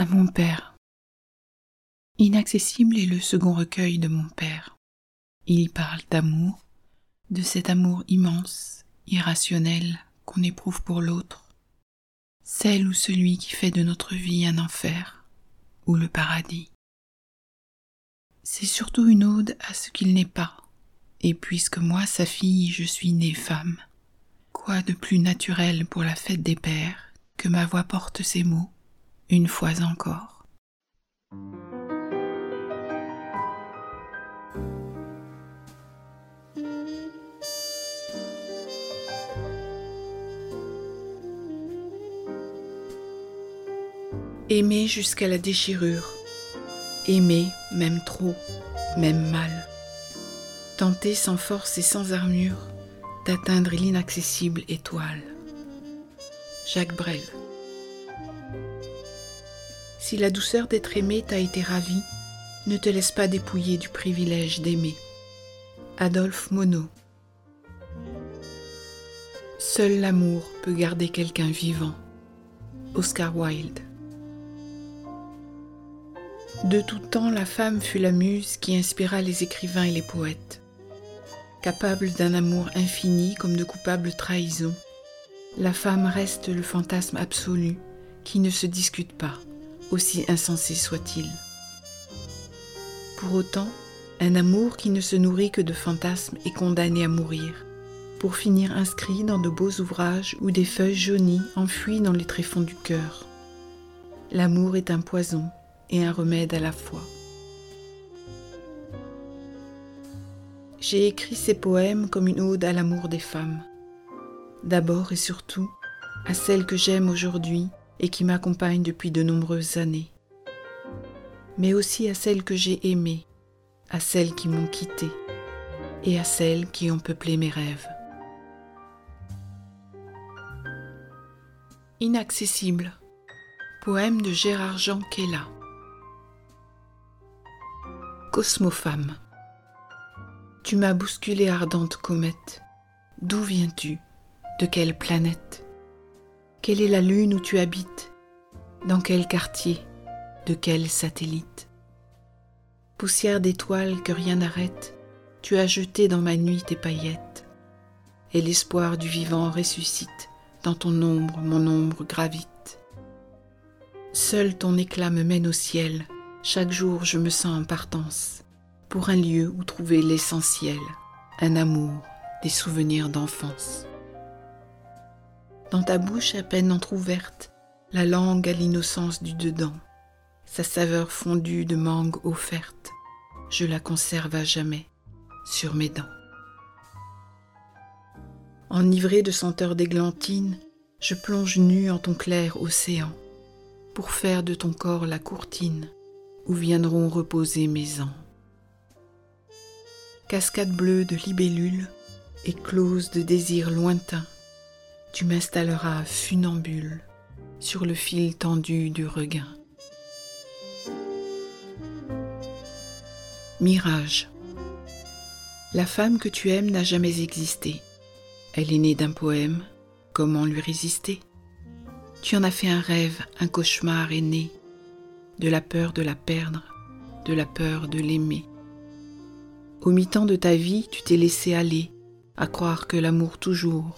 À mon père. Inaccessible est le second recueil de mon père. Il parle d'amour, de cet amour immense, irrationnel qu'on éprouve pour l'autre, celle ou celui qui fait de notre vie un enfer ou le paradis. C'est surtout une ode à ce qu'il n'est pas, et puisque moi, sa fille, je suis née femme, quoi de plus naturel pour la fête des pères que ma voix porte ces mots, une fois encore. Aimer jusqu'à la déchirure, aimer même trop, même mal, tenter sans force et sans armure d'atteindre l'inaccessible étoile. Jacques Brel. Si la douceur d'être aimé t'a été ravie, ne te laisse pas dépouiller du privilège d'aimer. Adolphe Monod. Seul l'amour peut garder quelqu'un vivant. Oscar Wilde. De tout temps, la femme fut la muse qui inspira les écrivains et les poètes. Capable d'un amour infini comme de coupables trahisons, la femme reste le fantasme absolu qui ne se discute pas, aussi insensé soit-il. Pour autant, un amour qui ne se nourrit que de fantasmes est condamné à mourir, pour finir inscrit dans de beaux ouvrages ou des feuilles jaunies enfouies dans les tréfonds du cœur. L'amour est un poison et un remède à la fois. J'ai écrit ces poèmes comme une ode à l'amour des femmes. D'abord et surtout à celles que j'aime aujourd'hui et qui m'accompagnent depuis de nombreuses années. Mais aussi à celles que j'ai aimées, à celles qui m'ont quitté et à celles qui ont peuplé mes rêves. Inaccessible. Poème de Gérard Jean Kella. Cosmofemme. Tu m'as bousculé ardente comète. D'où viens-tu? De quelle planète? Quelle est la lune où tu habites? Dans quel quartier? De quel satellite? Poussière d'étoiles que rien n'arrête, tu as jeté dans ma nuit tes paillettes, et l'espoir du vivant ressuscite, dans ton ombre mon ombre gravite. Seul ton éclat me mène au ciel, chaque jour je me sens en partance pour un lieu où trouver l'essentiel, un amour, des souvenirs d'enfance. Dans ta bouche à peine entr'ouverte, la langue à l'innocence du dedans, sa saveur fondue de mangue offerte, je la conserve à jamais sur mes dents. Enivré de senteurs d'églantine, je plonge nu en ton clair océan, pour faire de ton corps la courtine où viendront reposer mes ans. Cascade bleue de libellules, éclose de désirs lointains, tu m'installeras funambule sur le fil tendu du regain. Mirage. La femme que tu aimes n'a jamais existé. Elle est née d'un poème. Comment lui résister? Tu en as fait un rêve, un cauchemar est né de la peur de la perdre, de la peur de l'aimer. Au mi-temps de ta vie, tu t'es laissé aller à croire que l'amour toujours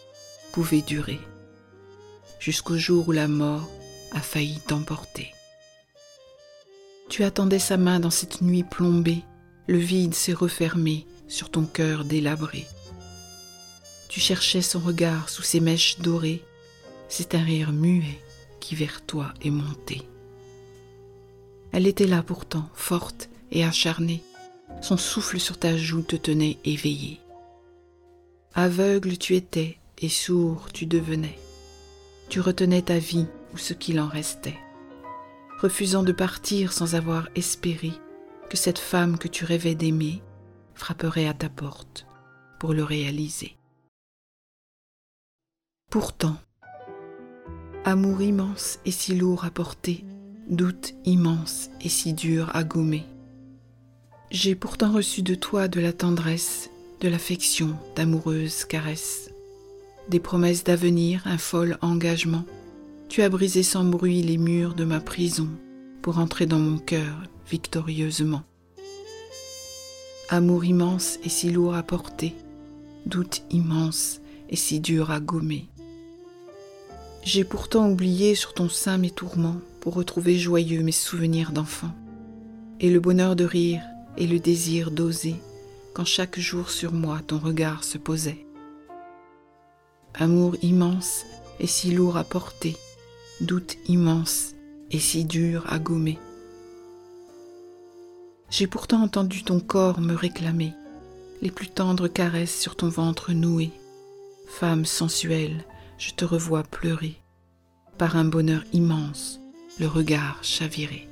pouvait durer, jusqu'au jour où la mort a failli t'emporter. Tu attendais sa main dans cette nuit plombée, le vide s'est refermé sur ton cœur délabré. Tu cherchais son regard sous ses mèches dorées, c'est un rire muet qui vers toi est monté. Elle était là pourtant, forte et acharnée. Son souffle sur ta joue te tenait éveillé. Aveugle tu étais et sourd tu devenais. Tu retenais ta vie ou ce qu'il en restait, refusant de partir sans avoir espéré que cette femme que tu rêvais d'aimer frapperait à ta porte pour le réaliser. Pourtant, amour immense et si lourd à porter, doute immense et si dur à gommer. J'ai pourtant reçu de toi de la tendresse, de l'affection, d'amoureuses caresses, des promesses d'avenir, un fol engagement. Tu as brisé sans bruit les murs de ma prison pour entrer dans mon cœur victorieusement. Amour immense et si lourd à porter, doute immense et si dur à gommer. J'ai pourtant oublié sur ton sein mes tourments pour retrouver joyeux mes souvenirs d'enfant, et le bonheur de rire et le désir d'oser quand chaque jour sur moi ton regard se posait. Amour immense et si lourd à porter, doute immense et si dur à gommer. J'ai pourtant entendu ton corps me réclamer, les plus tendres caresses sur ton ventre noué. Femme sensuelle, je te revois pleurer, par un bonheur immense, le regard chaviré.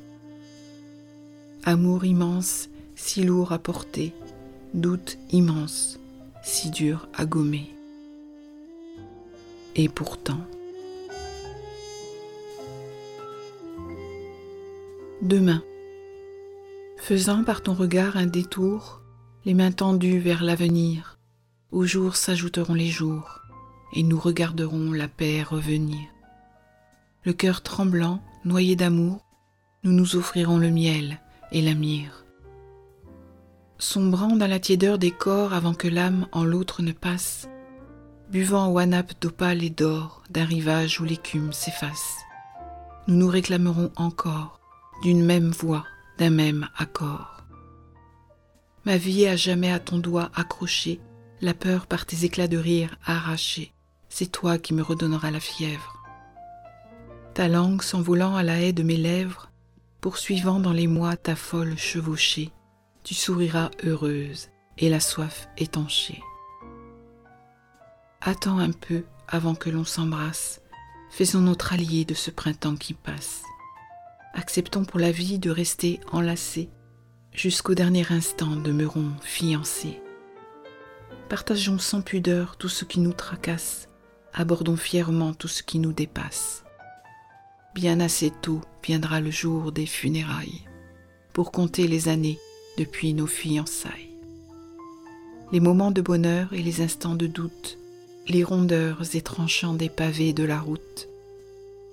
Amour immense, si lourd à porter, doute immense, si dur à gommer. Et pourtant, demain, faisant par ton regard un détour, les mains tendues vers l'avenir, aux jours s'ajouteront les jours, et nous regarderons la paix revenir. Le cœur tremblant, noyé d'amour, nous nous offrirons le miel et la myrrhe. Sombrant dans la tiédeur des corps avant que l'âme en l'autre ne passe, buvant au wanap d'opale et d'or d'un rivage où l'écume s'efface, nous nous réclamerons encore d'une même voix, d'un même accord. Ma vie à jamais à ton doigt accroché, la peur par tes éclats de rire arrachée, c'est toi qui me redonneras la fièvre. Ta langue s'envolant à la haie de mes lèvres, poursuivant dans les mois ta folle chevauchée, tu souriras heureuse et la soif étanchée. Attends un peu avant que l'on s'embrasse, faisons notre allié de ce printemps qui passe. Acceptons pour la vie de rester enlacés, jusqu'au dernier instant demeurons fiancés. Partageons sans pudeur tout ce qui nous tracasse, abordons fièrement tout ce qui nous dépasse. Bien assez tôt viendra le jour des funérailles, pour compter les années depuis nos fiançailles. Les moments de bonheur et les instants de doute, les rondeurs et tranchants des pavés de la route.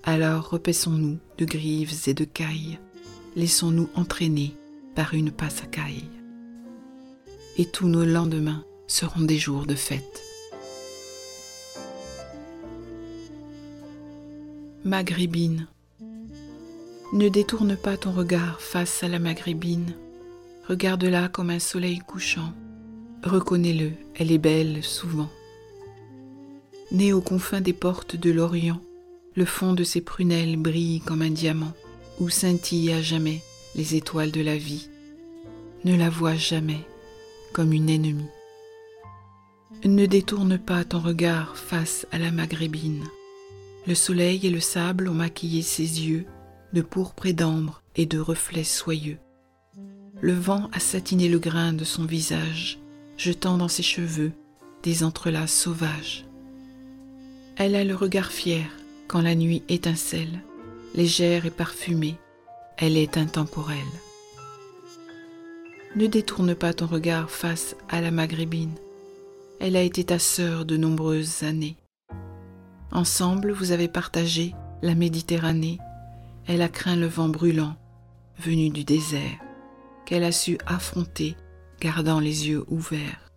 Alors repaissons-nous de grives et de cailles, laissons-nous entraîner par une passacaille. Et tous nos lendemains seront des jours de fête. Maghrébine. Ne détourne pas ton regard face à la maghrébine. Regarde-la comme un soleil couchant. Reconnais-le, elle est belle souvent. Née aux confins des portes de l'Orient, le fond de ses prunelles brille comme un diamant, où scintillent à jamais les étoiles de la vie. Ne la vois jamais comme une ennemie. Ne détourne pas ton regard face à la maghrébine. Le soleil et le sable ont maquillé ses yeux de pourpre et d'ambre et de reflets soyeux. Le vent a satiné le grain de son visage, jetant dans ses cheveux des entrelacs sauvages. Elle a le regard fier quand la nuit étincelle, légère et parfumée, elle est intemporelle. Ne détourne pas ton regard face à la maghrébine, elle a été ta sœur de nombreuses années. Ensemble, vous avez partagé la Méditerranée. Elle a craint le vent brûlant, venu du désert, qu'elle a su affronter, gardant les yeux ouverts.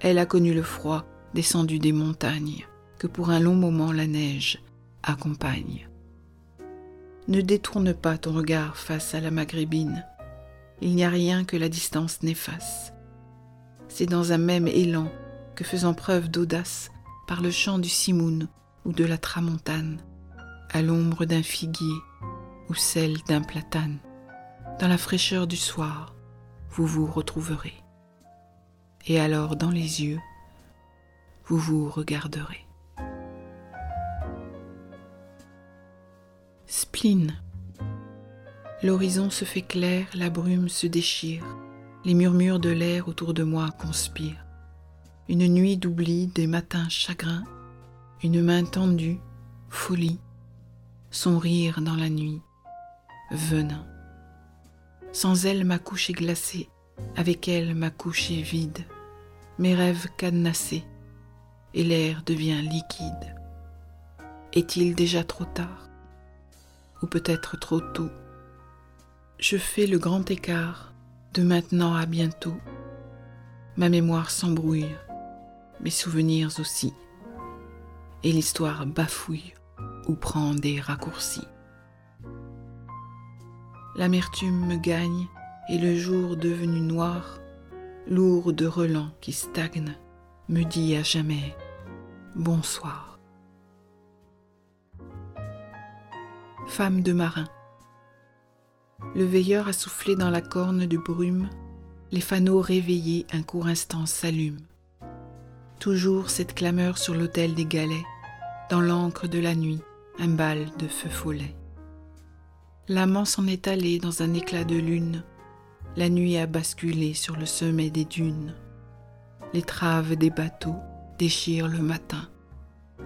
Elle a connu le froid descendu des montagnes, que pour un long moment la neige accompagne. Ne détourne pas ton regard face à la maghrébine. Il n'y a rien que la distance n'efface. C'est dans un même élan que faisant preuve d'audace, par le chant du simoun ou de la tramontane, à l'ombre d'un figuier ou celle d'un platane, dans la fraîcheur du soir, vous vous retrouverez. Et alors dans les yeux, vous vous regarderez. Spleen. L'horizon se fait clair, la brume se déchire, les murmures de l'air autour de moi conspirent. Une nuit d'oubli, des matins chagrins, une main tendue, folie, son rire dans la nuit, venin. Sans elle ma couche est glacée, avec elle ma couche est vide, mes rêves cadenassés, et l'air devient liquide. Est-il déjà trop tard? Ou peut-être trop tôt Je fais le grand écart de maintenant à bientôt. Ma mémoire s'embrouille, mes souvenirs aussi, et l'histoire bafouille ou prend des raccourcis. L'amertume me gagne et le jour devenu noir, lourd de relents qui stagnent, me dit à jamais bonsoir. Femme de marin. Le veilleur a soufflé dans la corne de brume, les fanaux réveillés un court instant s'allument. Toujours cette clameur sur l'autel des galets, dans l'encre de la nuit, un bal de feu follet. L'amant s'en est allé dans un éclat de lune, la nuit a basculé sur le sommet des dunes. Les traves des bateaux déchirent le matin,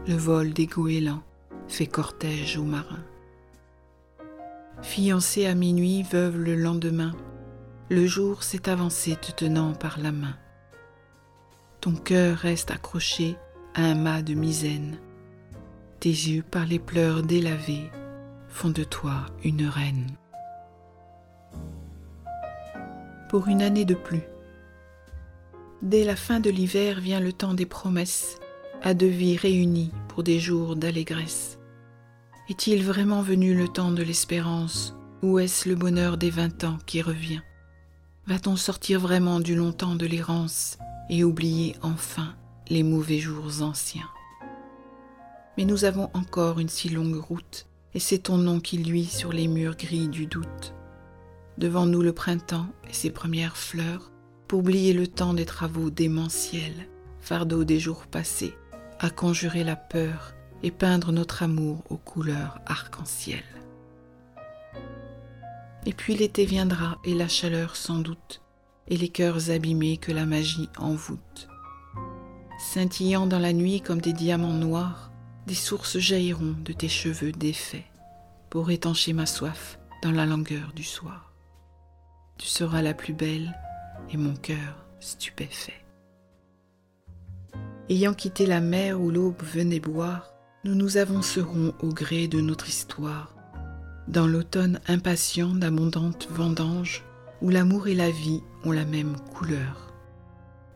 le vol des goélands fait cortège aux marins. Fiancée à minuit, veuve le lendemain, le jour s'est avancé te tenant par la main. Ton cœur reste accroché à un mât de misaine. Tes yeux par les pleurs délavés font de toi une reine. Pour une année de plus. Dès la fin de l'hiver vient le temps des promesses, à deux vies réunies pour des jours d'allégresse. Est-il vraiment venu le temps de l'espérance, ou est-ce le bonheur des vingt ans qui revient? Va-t-on sortir vraiment du long temps de l'errance et oublier enfin les mauvais jours anciens? Mais nous avons encore une si longue route, et c'est ton nom qui luit sur les murs gris du doute. Devant nous le printemps et ses premières fleurs, pour oublier le temps des travaux démentiels, fardeau des jours passés, à conjurer la peur et peindre notre amour aux couleurs arc-en-ciel. Et puis l'été viendra et la chaleur sans doute, et les cœurs abîmés que la magie envoûte. Scintillant dans la nuit comme des diamants noirs, des sources jailliront de tes cheveux défaits pour étancher ma soif dans la langueur du soir. Tu seras la plus belle et mon cœur stupéfait. Ayant quitté la mer où l'aube venait boire, nous nous avancerons au gré de notre histoire, dans l'automne impatient d'abondantes vendanges, où l'amour et la vie ont la même couleur.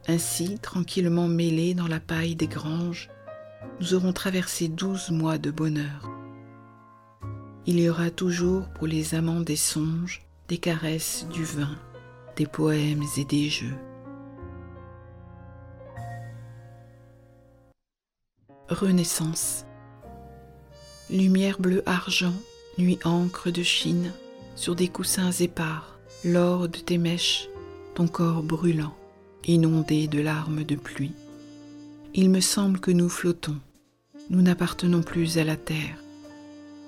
Ainsi, tranquillement mêlés dans la paille des granges, nous aurons traversé douze mois de bonheur. Il y aura toujours pour les amants des songes, des caresses, du vin, des poèmes et des jeux. Renaissance Lumière bleu argent, nuit encre de Chine, sur des coussins épars, l'or de tes mèches, ton corps brûlant, inondé de larmes de pluie. Il me semble que nous flottons, nous n'appartenons plus à la terre.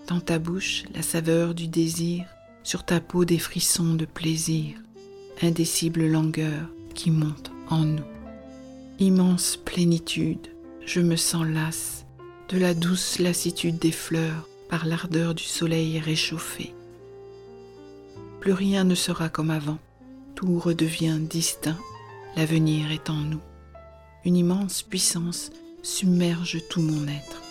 Dans ta bouche, la saveur du désir, sur ta peau des frissons de plaisir, indécible langueur qui monte en nous. Immense plénitude, je me sens lasse de la douce lassitude des fleurs par l'ardeur du soleil réchauffé. Plus rien ne sera comme avant, tout redevient distinct, l'avenir est en nous. Une immense puissance submerge tout mon être.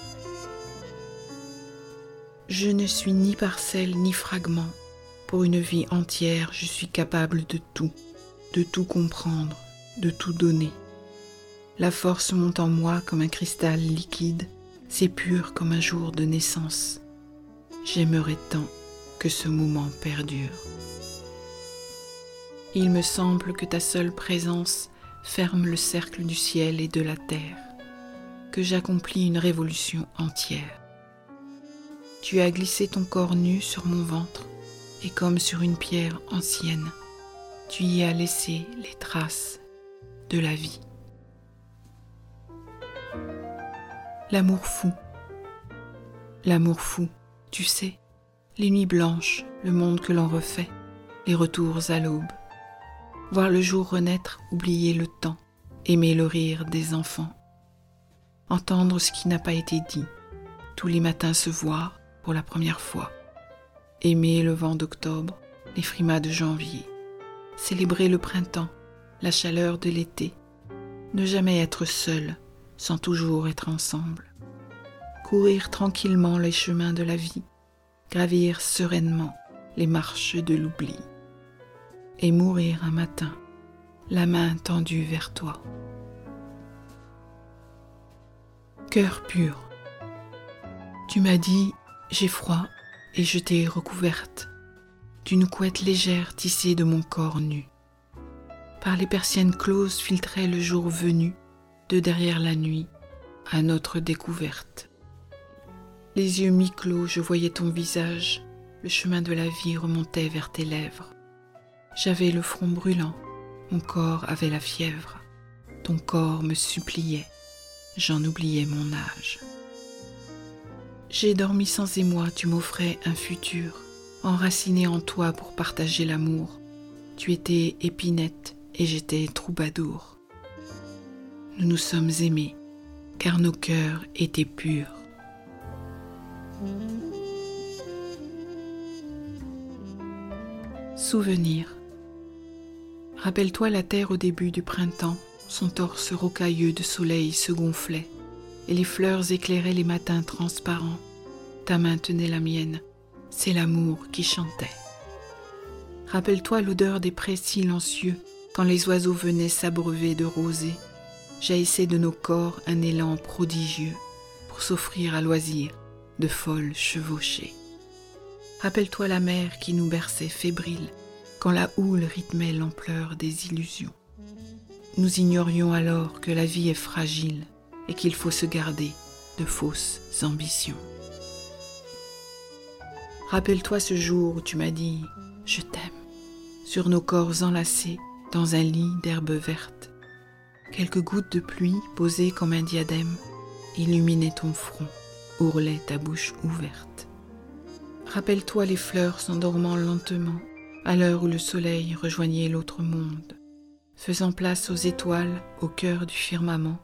Je ne suis ni parcelle ni fragment. Pour une vie entière, je suis capable de tout, de tout comprendre, de tout donner. La force monte en moi comme un cristal liquide c'est pur comme un jour de naissance. J'aimerais tant que ce moment perdure. Il me semble que ta seule présence ferme le cercle du ciel et de la terre, que j'accomplis une révolution entière. Tu as glissé ton corps nu sur mon ventre, et comme sur une pierre ancienne, tu y as laissé les traces de la vie. L'amour fou. L'amour fou, tu sais, les nuits blanches, le monde que l'on refait, les retours à l'aube. Voir le jour renaître, oublier le temps, aimer le rire des enfants. Entendre ce qui n'a pas été dit, tous les matins se voir pour la première fois. Aimer le vent d'octobre, les frimas de janvier. Célébrer le printemps, la chaleur de l'été. Ne jamais être seul, sans toujours être ensemble. Courir tranquillement les chemins de la vie, gravir sereinement les marches de l'oubli. et mourir un matin, la main tendue vers toi. Cœur pur, tu m'as dit j'ai froid et je t'ai recouverte d'une couette légère tissée de mon corps nu. Par les persiennes closes filtrait le jour venu de derrière la nuit à notre découverte. Les yeux mi-clos, je voyais ton visage, le chemin de la vie remontait vers tes lèvres. J'avais le front brûlant, mon corps avait la fièvre, ton corps me suppliait, j'en oubliais mon âge. J'ai dormi sans émoi, tu m'offrais un futur, enraciné en toi pour partager l'amour. Tu étais épinette et j'étais troubadour. Nous nous sommes aimés, car nos cœurs étaient purs. Souvenir. Rappelle-toi la terre au début du printemps, son torse rocailleux de soleil se gonflait et les fleurs éclairaient les matins transparents. Ta main tenait la mienne, c'est l'amour qui chantait. Rappelle-toi l'odeur des prés silencieux quand les oiseaux venaient s'abreuver de rosée. Jaillissait de nos corps un élan prodigieux pour s'offrir à loisir de folles chevauchées. Rappelle-toi la mer qui nous berçait fébrile quand la houle rythmait l'ampleur des illusions. Nous ignorions alors que la vie est fragile et qu'il faut se garder de fausses ambitions. Rappelle-toi ce jour où tu m'as dit ⁇ Je t'aime ⁇ sur nos corps enlacés dans un lit d'herbe verte. Quelques gouttes de pluie posées comme un diadème illuminaient ton front, ourlaient ta bouche ouverte. Rappelle-toi les fleurs s'endormant lentement à l'heure où le soleil rejoignait l'autre monde, faisant place aux étoiles au cœur du firmament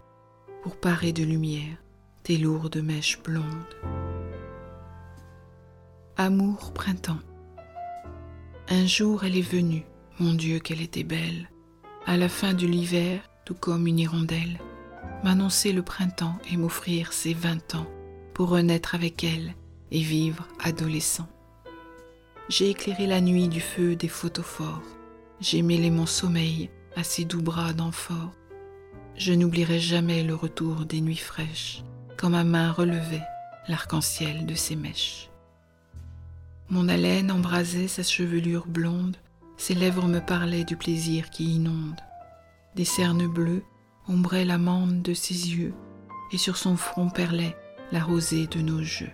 pour parer de lumière tes lourdes mèches blondes. Amour printemps. Un jour elle est venue, mon Dieu qu'elle était belle, à la fin de l'hiver, tout comme une hirondelle, m'annoncer le printemps et m'offrir ses vingt ans pour renaître avec elle et vivre adolescent. J'ai éclairé la nuit du feu des photophores, j'ai mêlé mon sommeil à ses doux bras d'amphore, je n'oublierai jamais le retour des nuits fraîches, quand ma main relevait l'arc-en-ciel de ses mèches. Mon haleine embrasait sa chevelure blonde, ses lèvres me parlaient du plaisir qui inonde. Des cernes bleues ombraient l'amande de ses yeux, et sur son front perlait la rosée de nos jeux.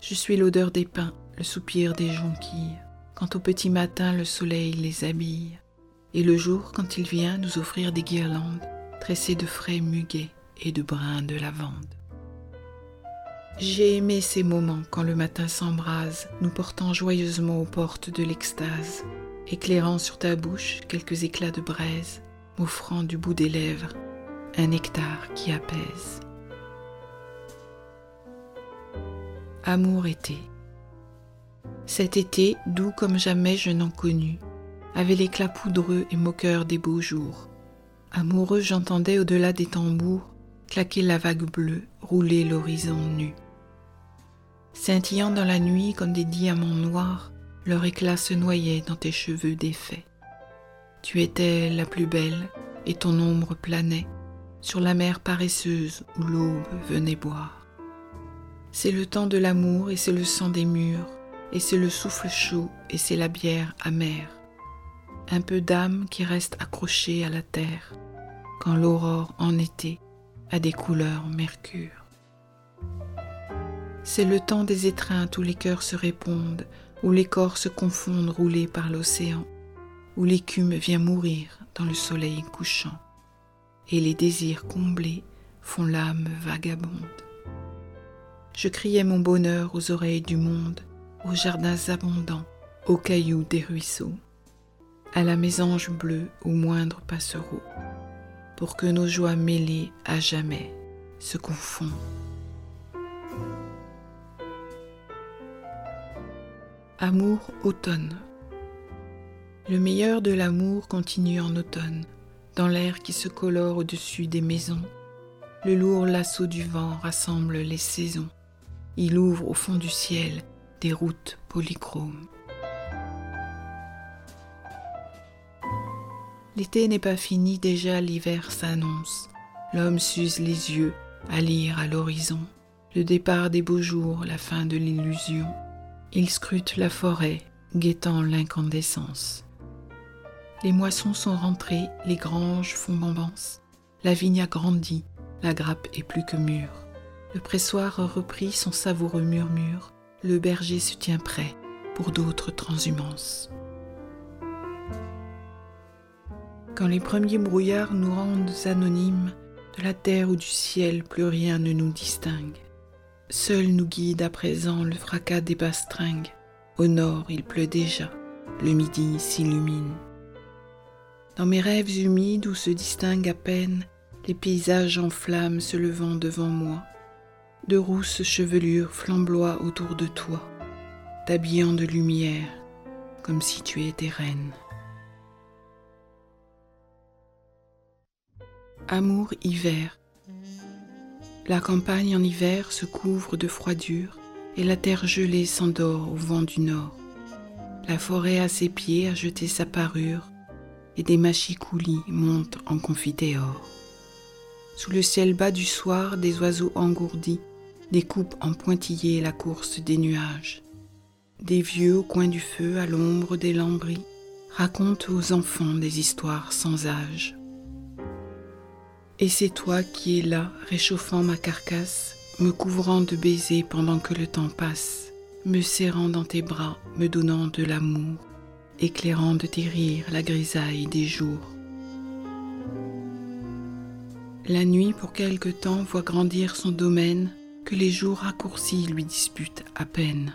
Je suis l'odeur des pins, le soupir des jonquilles, quand au petit matin le soleil les habille, et le jour quand il vient nous offrir des guirlandes, tressé de frais muguets et de brins de lavande. J'ai aimé ces moments quand le matin s'embrase, nous portant joyeusement aux portes de l'extase, éclairant sur ta bouche quelques éclats de braise, m'offrant du bout des lèvres un nectar qui apaise. Amour été. Cet été, doux comme jamais je n'en connus, avait l'éclat poudreux et moqueur des beaux jours, Amoureux, j'entendais au-delà des tambours claquer la vague bleue, rouler l'horizon nu. Scintillant dans la nuit comme des diamants noirs, leur éclat se noyait dans tes cheveux défaits. Tu étais la plus belle et ton ombre planait sur la mer paresseuse où l'aube venait boire. C'est le temps de l'amour et c'est le sang des murs, et c'est le souffle chaud et c'est la bière amère. Un peu d'âme qui reste accrochée à la terre, quand l'aurore en été a des couleurs mercure. C'est le temps des étreintes où les cœurs se répondent, où les corps se confondent roulés par l'océan, où l'écume vient mourir dans le soleil couchant, et les désirs comblés font l'âme vagabonde. Je criais mon bonheur aux oreilles du monde, aux jardins abondants, aux cailloux des ruisseaux, à la mésange bleue au moindre passereau pour que nos joies mêlées à jamais se confondent. Amour automne. Le meilleur de l'amour continue en automne, dans l'air qui se colore au-dessus des maisons. Le lourd lasso du vent rassemble les saisons. Il ouvre au fond du ciel des routes polychromes. L'été n'est pas fini, déjà l'hiver s'annonce. L'homme s'use les yeux à lire à l'horizon le départ des beaux jours, la fin de l'illusion. Il scrute la forêt, guettant l'incandescence. Les moissons sont rentrées, les granges font bombance. La vigne a grandi, la grappe est plus que mûre. Le pressoir a repris son savoureux murmure. Le berger se tient prêt pour d'autres transhumances. Quand les premiers brouillards nous rendent anonymes, de la terre ou du ciel, plus rien ne nous distingue. Seul nous guide à présent le fracas des bastringues. Au nord, il pleut déjà, le midi s'illumine. Dans mes rêves humides où se distinguent à peine les paysages en flammes se levant devant moi, de rousses chevelures flamboient autour de toi, t'habillant de lumière comme si tu étais reine. Amour hiver. La campagne en hiver se couvre de froidure et la terre gelée s'endort au vent du nord. La forêt à ses pieds a jeté sa parure et des machicoulis montent en confiteor. Sous le ciel bas du soir, des oiseaux engourdis découpent en pointillés la course des nuages. Des vieux au coin du feu, à l'ombre des lambris, racontent aux enfants des histoires sans âge. Et c'est toi qui es là, réchauffant ma carcasse, me couvrant de baisers pendant que le temps passe, me serrant dans tes bras, me donnant de l'amour, éclairant de tes rires la grisaille des jours. La nuit pour quelque temps voit grandir son domaine, que les jours raccourcis lui disputent à peine.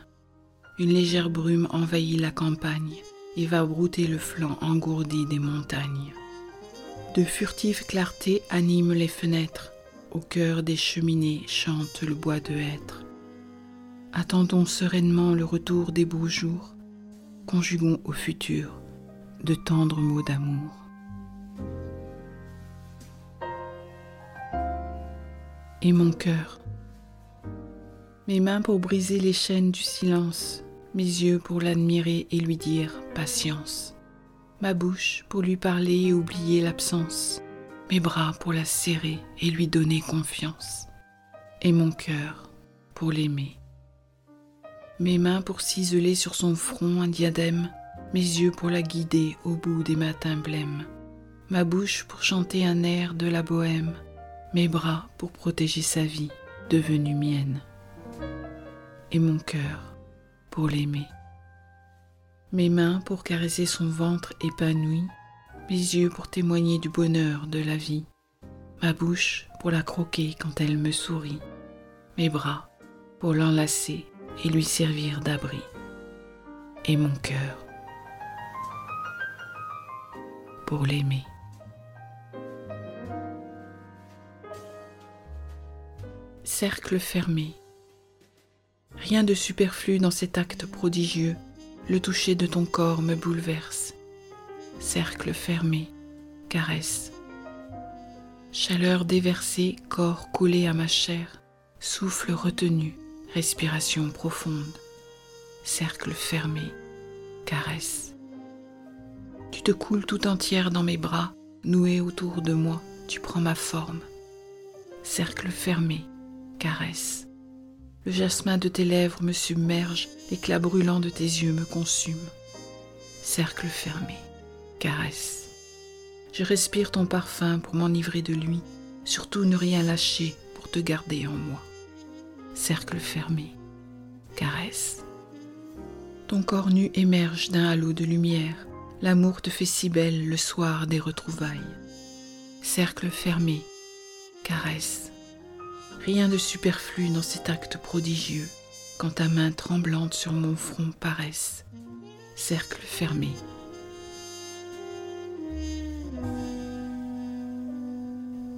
Une légère brume envahit la campagne et va brouter le flanc engourdi des montagnes. De furtives clartés animent les fenêtres, au cœur des cheminées chante le bois de hêtre. Attendons sereinement le retour des beaux jours, conjuguons au futur de tendres mots d'amour. Et mon cœur, mes mains pour briser les chaînes du silence, mes yeux pour l'admirer et lui dire patience ma bouche pour lui parler et oublier l'absence, mes bras pour la serrer et lui donner confiance, et mon cœur pour l'aimer. Mes mains pour ciseler sur son front un diadème, mes yeux pour la guider au bout des matins blêmes, ma bouche pour chanter un air de la bohème, mes bras pour protéger sa vie devenue mienne, et mon cœur pour l'aimer. Mes mains pour caresser son ventre épanoui, mes yeux pour témoigner du bonheur de la vie, ma bouche pour la croquer quand elle me sourit, mes bras pour l'enlacer et lui servir d'abri, et mon cœur pour l'aimer. Cercle fermé. Rien de superflu dans cet acte prodigieux le toucher de ton corps me bouleverse. Cercle fermé, caresse. Chaleur déversée, corps collé à ma chair, souffle retenu, respiration profonde. Cercle fermé, caresse. Tu te coules tout entière dans mes bras, noué autour de moi, tu prends ma forme. Cercle fermé, caresse. Le jasmin de tes lèvres me submerge, l'éclat brûlant de tes yeux me consume. Cercle fermé, caresse. Je respire ton parfum pour m'enivrer de lui, surtout ne rien lâcher pour te garder en moi. Cercle fermé, caresse. Ton corps nu émerge d'un halo de lumière, l'amour te fait si belle le soir des retrouvailles. Cercle fermé, caresse. Rien de superflu dans cet acte prodigieux, quand ta main tremblante sur mon front paraisse, cercle fermé.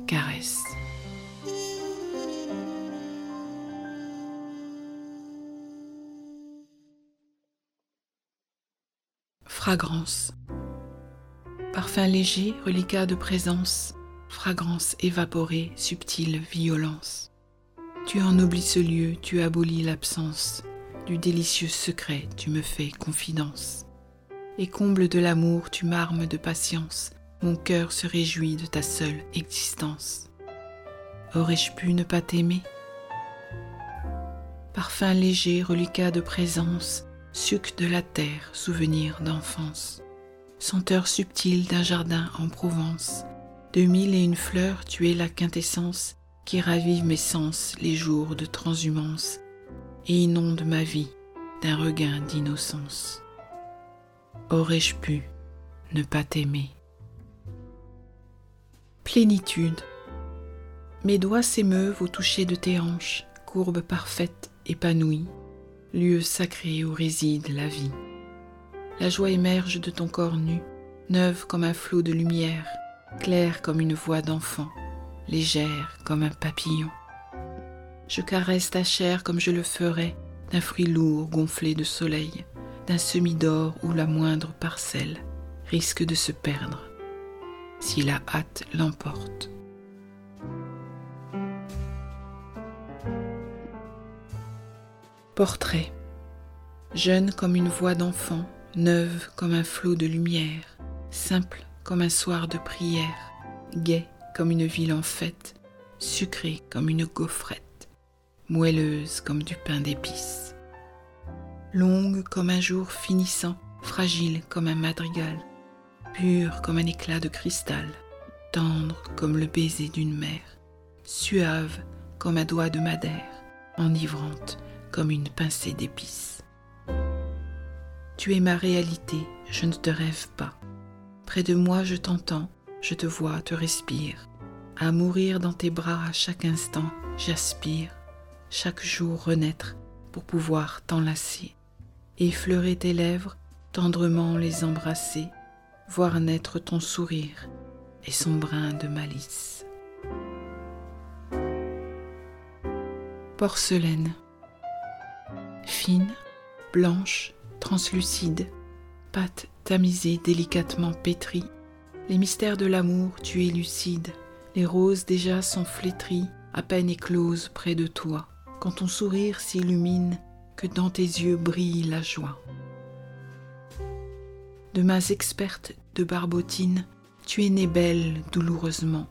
Caresse. Fragrance. Parfum léger, reliquat de présence, fragrance évaporée, subtile violence. Tu ennoblis ce lieu, tu abolis l'absence. Du délicieux secret, tu me fais confidence. Et comble de l'amour, tu m'armes de patience, mon cœur se réjouit de ta seule existence. Aurais-je pu ne pas t'aimer? Parfum léger, reliquat de présence, suc de la terre, souvenir d'enfance. Senteur subtile d'un jardin en Provence, de mille et une fleurs, tu es la quintessence qui ravive mes sens les jours de transhumance et inonde ma vie d'un regain d'innocence. Aurais-je pu ne pas t'aimer? Plénitude. Mes doigts s'émeuvent au toucher de tes hanches, courbe parfaite, épanouie, lieu sacré où réside la vie. La joie émerge de ton corps nu, neuve comme un flot de lumière, claire comme une voix d'enfant, légère comme un papillon. Je caresse ta chair comme je le ferais d'un fruit lourd gonflé de soleil, d'un semis d'or où la moindre parcelle risque de se perdre si la hâte l'emporte. Portrait. Jeune comme une voix d'enfant, neuve comme un flot de lumière, simple comme un soir de prière, gai comme une ville en fête, sucrée comme une gaufrette, moelleuse comme du pain d'épices. Longue comme un jour finissant, fragile comme un madrigal, pure comme un éclat de cristal, tendre comme le baiser d'une mère, suave comme un doigt de madère, enivrante comme une pincée d'épices. Tu es ma réalité, je ne te rêve pas. Près de moi je t'entends, je te vois, te respire. À mourir dans tes bras à chaque instant, j'aspire, chaque jour renaître pour pouvoir t'enlacer, effleurer tes lèvres, tendrement les embrasser, voir naître ton sourire et son brin de malice. Porcelaine, fine, blanche, translucide, pâte tamisée délicatement pétrie, les mystères de l'amour tu élucides, les roses déjà sont flétries, à peine écloses près de toi, quand ton sourire s'illumine, que dans tes yeux brille la joie. De mains expertes de barbotine, tu es née belle douloureusement,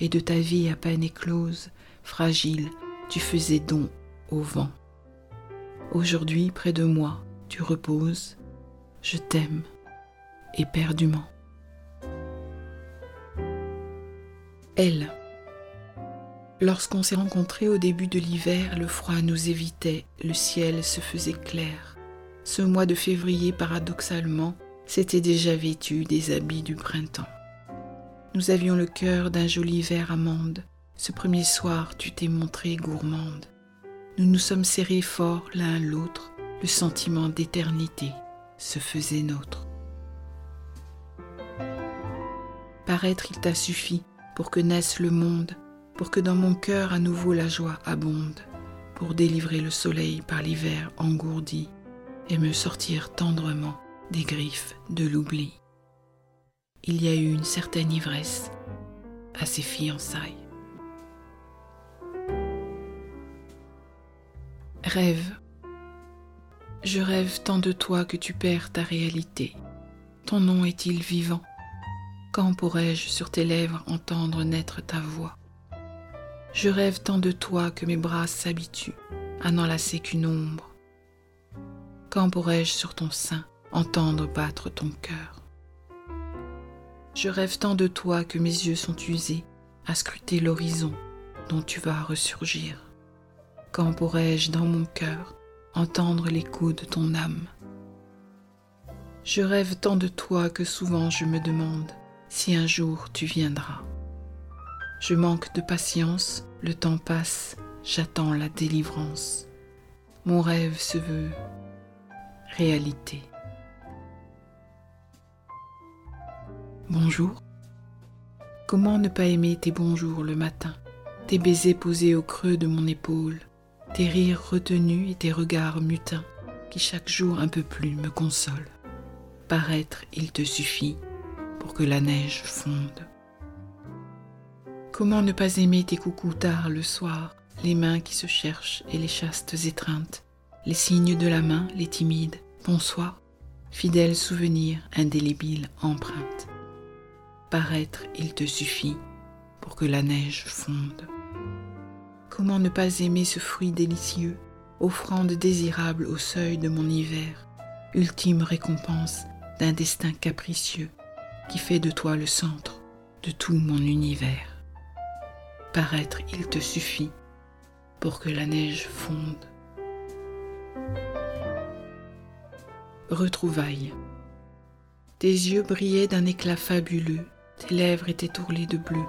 et de ta vie à peine éclose, fragile, tu faisais don au vent. Aujourd'hui, près de moi, tu reposes, je t'aime, éperdument. Elle. Lorsqu'on s'est rencontrés au début de l'hiver, le froid nous évitait, le ciel se faisait clair. Ce mois de février, paradoxalement, s'était déjà vêtu des habits du printemps. Nous avions le cœur d'un joli verre amande. Ce premier soir, tu t'es montrée gourmande. Nous nous sommes serrés fort l'un l'autre. Le sentiment d'éternité se faisait nôtre. Paraître, il t'a suffi pour que naisse le monde, pour que dans mon cœur à nouveau la joie abonde, pour délivrer le soleil par l'hiver engourdi et me sortir tendrement des griffes de l'oubli. Il y a eu une certaine ivresse à ces fiançailles. Rêve. Je rêve tant de toi que tu perds ta réalité. Ton nom est-il vivant? Quand pourrais-je sur tes lèvres entendre naître ta voix? Je rêve tant de toi que mes bras s'habituent à n'enlacer qu'une ombre. Quand pourrais-je sur ton sein entendre battre ton cœur? Je rêve tant de toi que mes yeux sont usés à scruter l'horizon dont tu vas ressurgir. Quand pourrais-je dans mon cœur entendre l'écho de ton âme? Je rêve tant de toi que souvent je me demande si un jour tu viendras. Je manque de patience, le temps passe, j'attends la délivrance. Mon rêve se veut réalité. Bonjour. Comment ne pas aimer tes bonjours le matin, tes baisers posés au creux de mon épaule, tes rires retenus et tes regards mutins qui chaque jour un peu plus me consolent. Paraître, il te suffit pour que la neige fonde. Comment ne pas aimer tes coucous tard le soir, les mains qui se cherchent et les chastes étreintes, les signes de la main, les timides bonsoir, fidèles souvenirs, indélébiles empreintes Paraître, il te suffit pour que la neige fonde. Comment ne pas aimer ce fruit délicieux, offrande désirable au seuil de mon hiver, ultime récompense d'un destin capricieux qui fait de toi le centre de tout mon univers. Paraître, il te suffit pour que la neige fonde. Retrouvailles. Tes yeux brillaient d'un éclat fabuleux, tes lèvres étaient ourlées de bleu,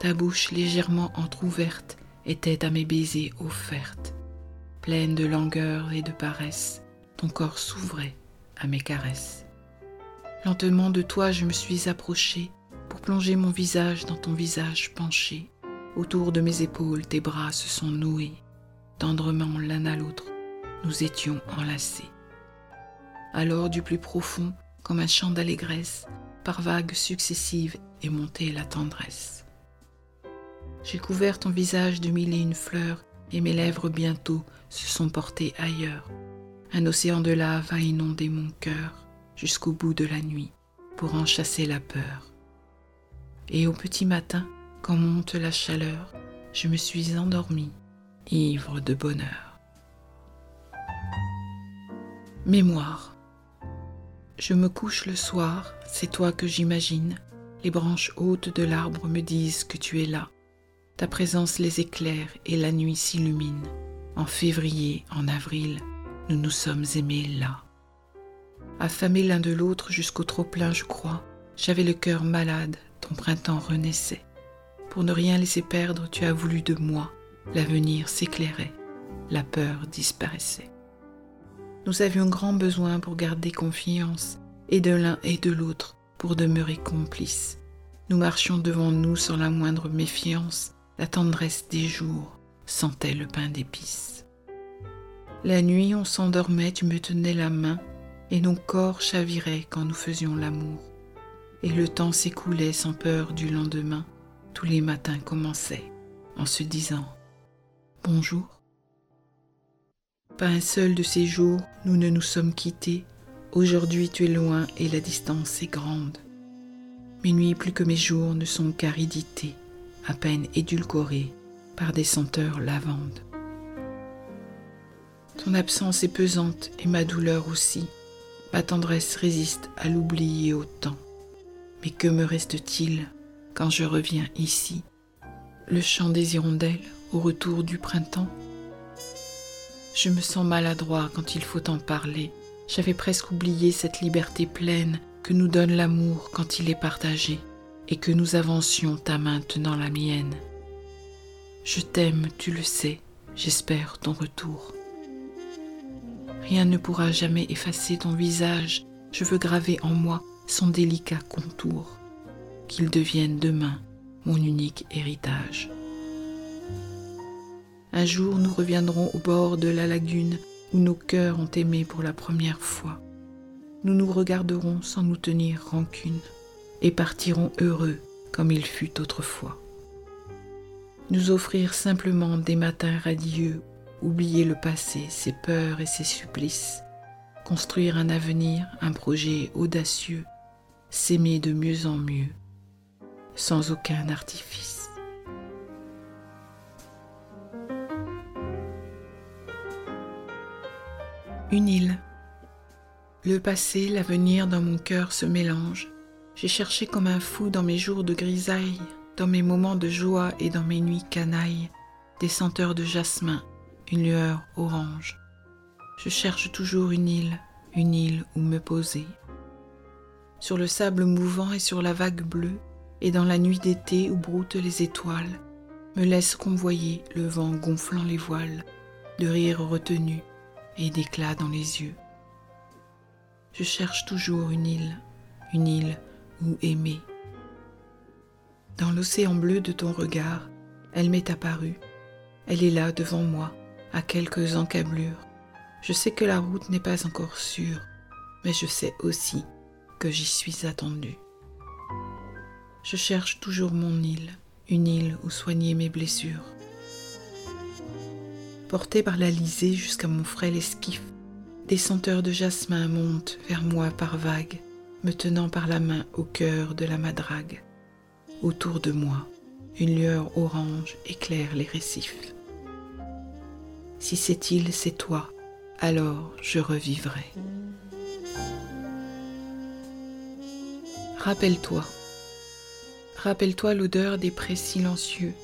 ta bouche légèrement entr'ouverte était à mes baisers offerte, pleine de langueur et de paresse, ton corps s'ouvrait à mes caresses. Lentement de toi je me suis approchée pour plonger mon visage dans ton visage penché. Autour de mes épaules tes bras se sont noués, tendrement l'un à l'autre, nous étions enlacés. Alors du plus profond, comme un chant d'allégresse, par vagues successives est montée la tendresse. J'ai couvert ton visage de mille et une fleurs, et mes lèvres bientôt se sont portées ailleurs. Un océan de lave a inondé mon cœur jusqu'au bout de la nuit pour en chasser la peur. Et au petit matin, quand monte la chaleur, je me suis endormie, ivre de bonheur. Mémoire. Je me couche le soir, c'est toi que j'imagine. Les branches hautes de l'arbre me disent que tu es là. Ta présence les éclaire et la nuit s'illumine. En février, en avril, nous nous sommes aimés là. Affamés l'un de l'autre jusqu'au trop-plein, je crois, j'avais le cœur malade, ton printemps renaissait. Pour ne rien laisser perdre, tu as voulu de moi, l'avenir s'éclairait, la peur disparaissait. Nous avions grand besoin pour garder confiance, et de l'un et de l'autre pour demeurer complices. Nous marchions devant nous sans la moindre méfiance, la tendresse des jours sentait le pain d'épices. La nuit on s'endormait, tu me tenais la main, et nos corps chaviraient quand nous faisions l'amour. Et le temps s'écoulait sans peur du lendemain, tous les matins commençaient en se disant Bonjour. Pas un seul de ces jours, nous ne nous sommes quittés. Aujourd'hui tu es loin et la distance est grande. Mes nuits plus que mes jours ne sont qu'aridités, à peine édulcorées par des senteurs lavandes. Ton absence est pesante et ma douleur aussi. Ma tendresse résiste à l'oubli et au temps. Mais que me reste-t-il quand je reviens ici Le chant des hirondelles au retour du printemps? Je me sens maladroit quand il faut en parler. J'avais presque oublié cette liberté pleine que nous donne l'amour quand il est partagé et que nous avancions ta main tenant la mienne. Je t'aime, tu le sais, j'espère ton retour. Rien ne pourra jamais effacer ton visage, je veux graver en moi son délicat contour, qu'il devienne demain mon unique héritage. Un jour nous reviendrons au bord de la lagune où nos cœurs ont aimé pour la première fois. Nous nous regarderons sans nous tenir rancune et partirons heureux comme il fut autrefois. Nous offrir simplement des matins radieux, oublier le passé, ses peurs et ses supplices, construire un avenir, un projet audacieux, s'aimer de mieux en mieux, sans aucun artifice. Une île. Le passé, l'avenir dans mon cœur se mélangent. J'ai cherché comme un fou dans mes jours de grisaille, dans mes moments de joie et dans mes nuits canailles, des senteurs de jasmin, une lueur orange. Je cherche toujours une île, une île où me poser. Sur le sable mouvant et sur la vague bleue, et dans la nuit d'été où broutent les étoiles, me laisse convoyer le vent gonflant les voiles, de rire retenu, et d'éclat dans les yeux. Je cherche toujours une île, une île où aimer. Dans l'océan bleu de ton regard, elle m'est apparue. Elle est là devant moi, à quelques encablures. Je sais que la route n'est pas encore sûre, mais je sais aussi que j'y suis attendue. Je cherche toujours mon île, une île où soigner mes blessures. Porté par l'Alizé jusqu'à mon frêle esquif, des senteurs de jasmin montent vers moi par vagues, me tenant par la main au cœur de la madrague. Autour de moi, une lueur orange éclaire les récifs. Si cette île, c'est toi, alors je revivrai. Rappelle-toi, rappelle-toi l'odeur des prés silencieux,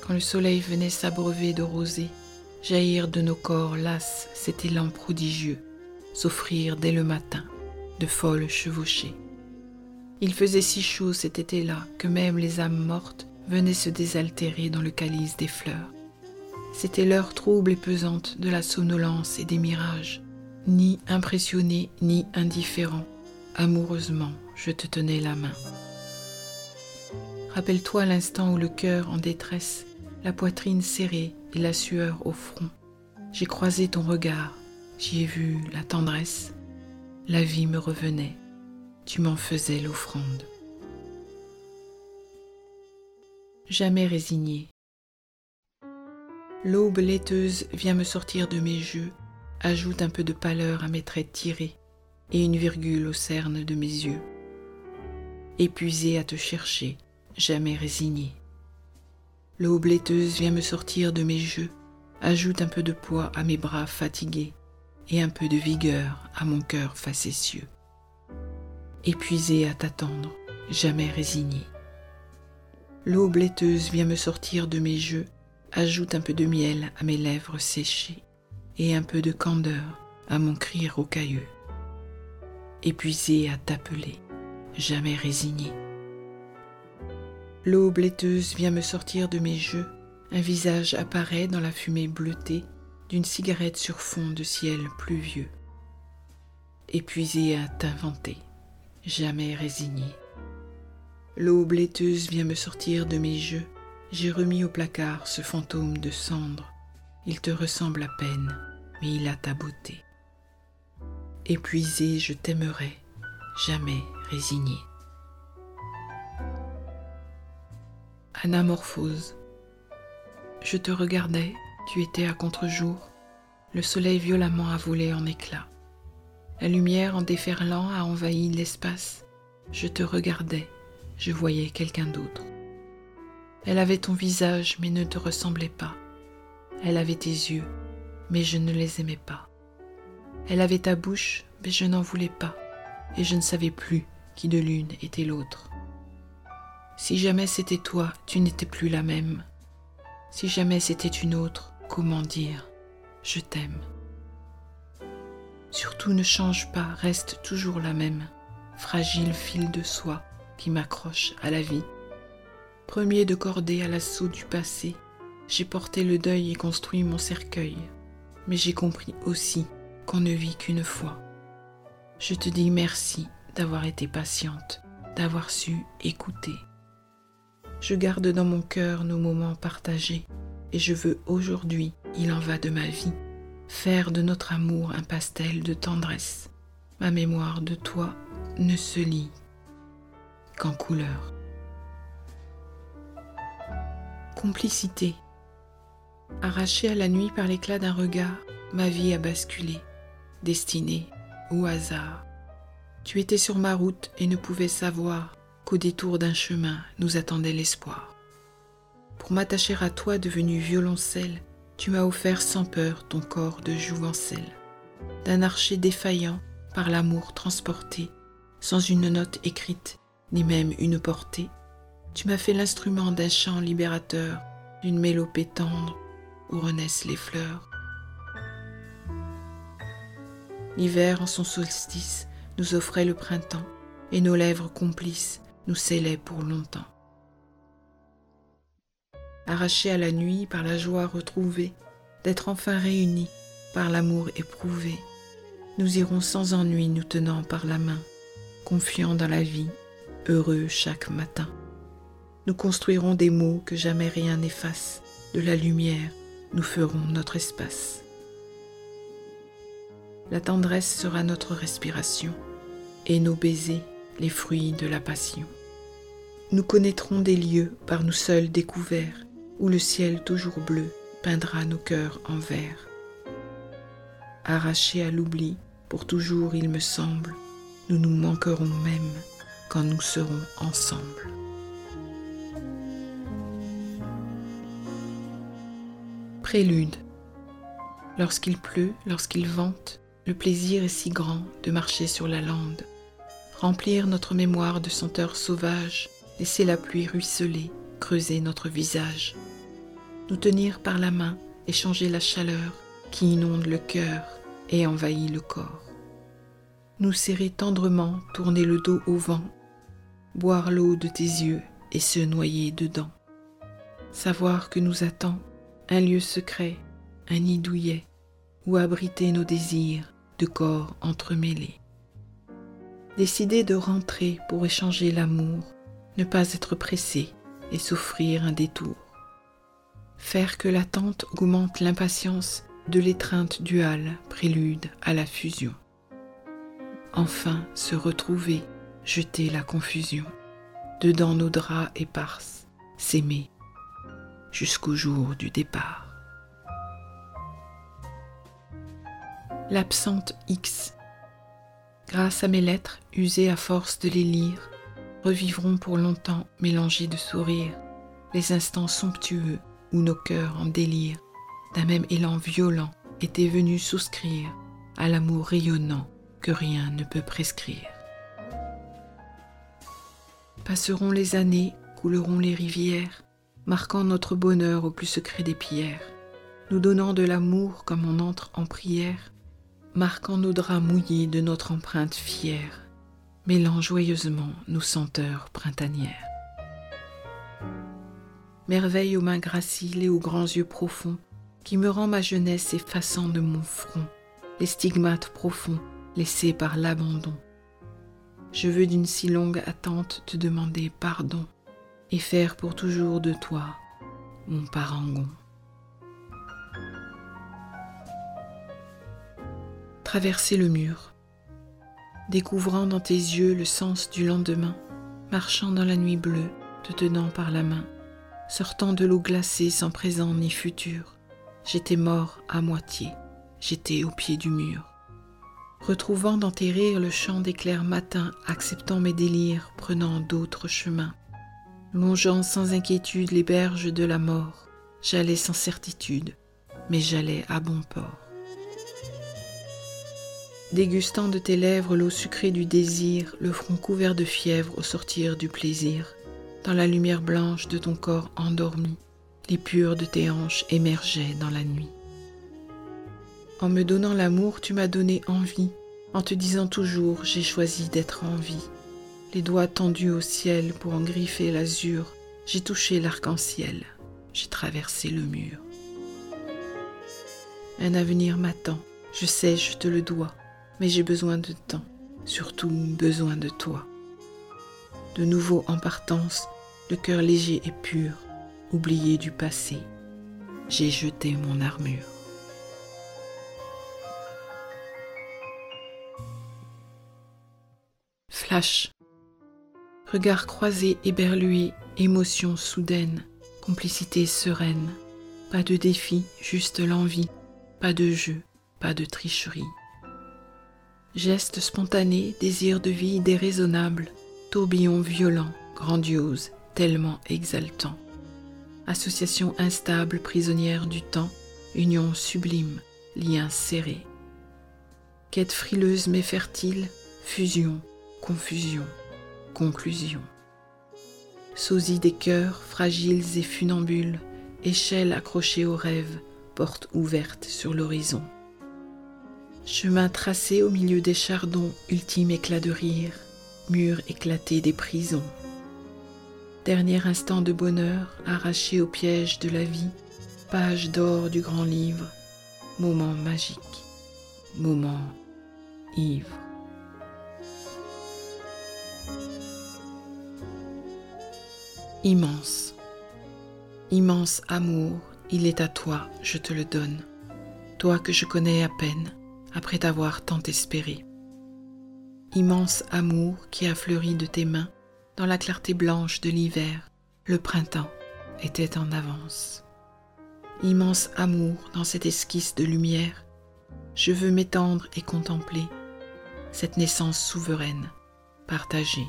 quand le soleil venait s'abreuver de rosée, jaillir de nos corps lasses cet élan prodigieux, s'offrir dès le matin de folles chevauchées. Il faisait si chaud cet été-là que même les âmes mortes venaient se désaltérer dans le calice des fleurs. C'était l'heure trouble et pesante de la somnolence et des mirages. Ni impressionné, ni indifférent, amoureusement, je te tenais la main. Rappelle-toi l'instant où le cœur en détresse, la poitrine serrée et la sueur au front. J'ai croisé ton regard, j'y ai vu la tendresse. La vie me revenait, tu m'en faisais l'offrande. Jamais résigné. L'aube laiteuse vient me sortir de mes jeux, ajoute un peu de pâleur à mes traits tirés et une virgule au cerne de mes yeux. Épuisé à te chercher, jamais résigné. L'aube laiteuse vient me sortir de mes jeux, ajoute un peu de poids à mes bras fatigués et un peu de vigueur à mon cœur facétieux. Épuisé à t'attendre, jamais résigné. L'aube laiteuse vient me sortir de mes jeux, ajoute un peu de miel à mes lèvres séchées et un peu de candeur à mon cri rocailleux. Épuisé à t'appeler, jamais résigné. L'aube laiteuse vient me sortir de mes jeux, un visage apparaît dans la fumée bleutée d'une cigarette sur fond de ciel pluvieux. Épuisé à t'inventer, jamais résigné. L'aube laiteuse vient me sortir de mes jeux, j'ai remis au placard ce fantôme de cendre. Il te ressemble à peine, mais il a ta beauté. Épuisé, je t'aimerai, jamais résigné. Anamorphose. Je te regardais, tu étais à contre-jour. Le soleil violemment a volé en éclats. La lumière en déferlant a envahi l'espace. Je te regardais, je voyais quelqu'un d'autre. Elle avait ton visage mais ne te ressemblait pas. Elle avait tes yeux mais je ne les aimais pas. Elle avait ta bouche mais je n'en voulais pas et je ne savais plus qui de l'une était l'autre. Si jamais c'était toi, tu n'étais plus la même. Si jamais c'était une autre, comment dire je t'aime Surtout ne change pas, reste toujours la même, fragile fil de soie qui m'accroche à la vie. Premier de cordée à l'assaut du passé, j'ai porté le deuil et construit mon cercueil, mais j'ai compris aussi qu'on ne vit qu'une fois. Je te dis merci d'avoir été patiente, d'avoir su écouter. Je garde dans mon cœur nos moments partagés et je veux aujourd'hui, il en va de ma vie, faire de notre amour un pastel de tendresse. Ma mémoire de toi ne se lit qu'en couleur. Complicité. Arrachée à la nuit par l'éclat d'un regard, ma vie a basculé, destinée au hasard. Tu étais sur ma route et ne pouvais savoir qu'au détour d'un chemin nous attendait l'espoir. Pour m'attacher à toi devenu violoncelle, tu m'as offert sans peur ton corps de jouvencelle, d'un archer défaillant par l'amour transporté, sans une note écrite, ni même une portée. Tu m'as fait l'instrument d'un chant libérateur, d'une mélopée tendre où renaissent les fleurs. L'hiver en son solstice nous offrait le printemps, et nos lèvres complices nous scellaient pour longtemps. Arrachés à la nuit par la joie retrouvée, d'être enfin réunis par l'amour éprouvé, nous irons sans ennui nous tenant par la main, confiants dans la vie, heureux chaque matin. Nous construirons des mots que jamais rien n'efface, de la lumière, nous ferons notre espace. La tendresse sera notre respiration et nos baisers les fruits de la passion. Nous connaîtrons des lieux par nous seuls découverts où le ciel toujours bleu peindra nos cœurs en vert. Arrachés à l'oubli, pour toujours il me semble, nous nous manquerons même quand nous serons ensemble. Prélude. Lorsqu'il pleut, lorsqu'il vente, le plaisir est si grand de marcher sur la lande, remplir notre mémoire de senteurs sauvages, laisser la pluie ruisseler, creuser notre visage, nous tenir par la main, échanger la chaleur qui inonde le cœur et envahit le corps, nous serrer tendrement, tourner le dos au vent, boire l'eau de tes yeux et se noyer dedans, savoir que nous attend un lieu secret, un nid douillet, où abriter nos désirs de corps entremêlés. Décider de rentrer pour échanger l'amour, ne pas être pressé et s'offrir un détour. Faire que l'attente augmente l'impatience de l'étreinte duale, prélude à la fusion. Enfin se retrouver, jeter la confusion, dedans nos draps éparses, s'aimer jusqu'au jour du départ. L'absente X. Grâce à mes lettres, usées à force de les lire, revivront pour longtemps mélangés de sourires les instants somptueux où nos cœurs en délire d'un même élan violent étaient venus souscrire à l'amour rayonnant que rien ne peut prescrire. Passeront les années, couleront les rivières, marquant notre bonheur au plus secret des pierres, nous donnant de l'amour comme on entre en prière, marquant nos draps mouillés de notre empreinte fière, mêlant joyeusement nos senteurs printanières. Merveille aux mains graciles et aux grands yeux profonds, qui me rend ma jeunesse effaçant de mon front les stigmates profonds laissés par l'abandon. Je veux d'une si longue attente te demander pardon et faire pour toujours de toi mon parangon. Traverser le mur, découvrant dans tes yeux le sens du lendemain, marchant dans la nuit bleue, te tenant par la main, sortant de l'eau glacée sans présent ni futur, j'étais mort à moitié, j'étais au pied du mur. Retrouvant dans tes rires le chant des clairs matins, acceptant mes délires, prenant d'autres chemins, longeant sans inquiétude les berges de la mort, j'allais sans certitude, mais j'allais à bon port. Dégustant de tes lèvres l'eau sucrée du désir, le front couvert de fièvre au sortir du plaisir, dans la lumière blanche de ton corps endormi, les purs de tes hanches émergeaient dans la nuit. En me donnant l'amour, tu m'as donné envie, en te disant toujours j'ai choisi d'être en vie les doigts tendus au ciel pour en griffer l'azur, j'ai touché l'arc-en-ciel, j'ai traversé le mur. Un avenir m'attend, je sais, je te le dois, mais j'ai besoin de temps, surtout besoin de toi. De nouveau en partance, le cœur léger et pur, oublié du passé, j'ai jeté mon armure. Flash Regard croisé, éberlué, émotion soudaine, complicité sereine. Pas de défi, juste l'envie, pas de jeu, pas de tricherie. Geste spontané, désir de vie déraisonnable, tourbillon violent, grandiose, tellement exaltant. Association instable, prisonnière du temps, union sublime, lien serré. Quête frileuse mais fertile, fusion, confusion conclusion. Sosie des cœurs fragiles et funambules, échelle accrochée aux rêves, porte ouverte sur l'horizon. Chemin tracé au milieu des chardons, ultime éclat de rire, mur éclaté des prisons. Dernier instant de bonheur arraché au piège de la vie, page d'or du grand livre, moment magique, moment ivre. Immense, immense amour, il est à toi, je te le donne, toi que je connais à peine, après t'avoir tant espéré. Immense amour qui a fleuri de tes mains dans la clarté blanche de l'hiver, le printemps était en avance. Immense amour dans cette esquisse de lumière, je veux m'étendre et contempler, cette naissance souveraine, partagée.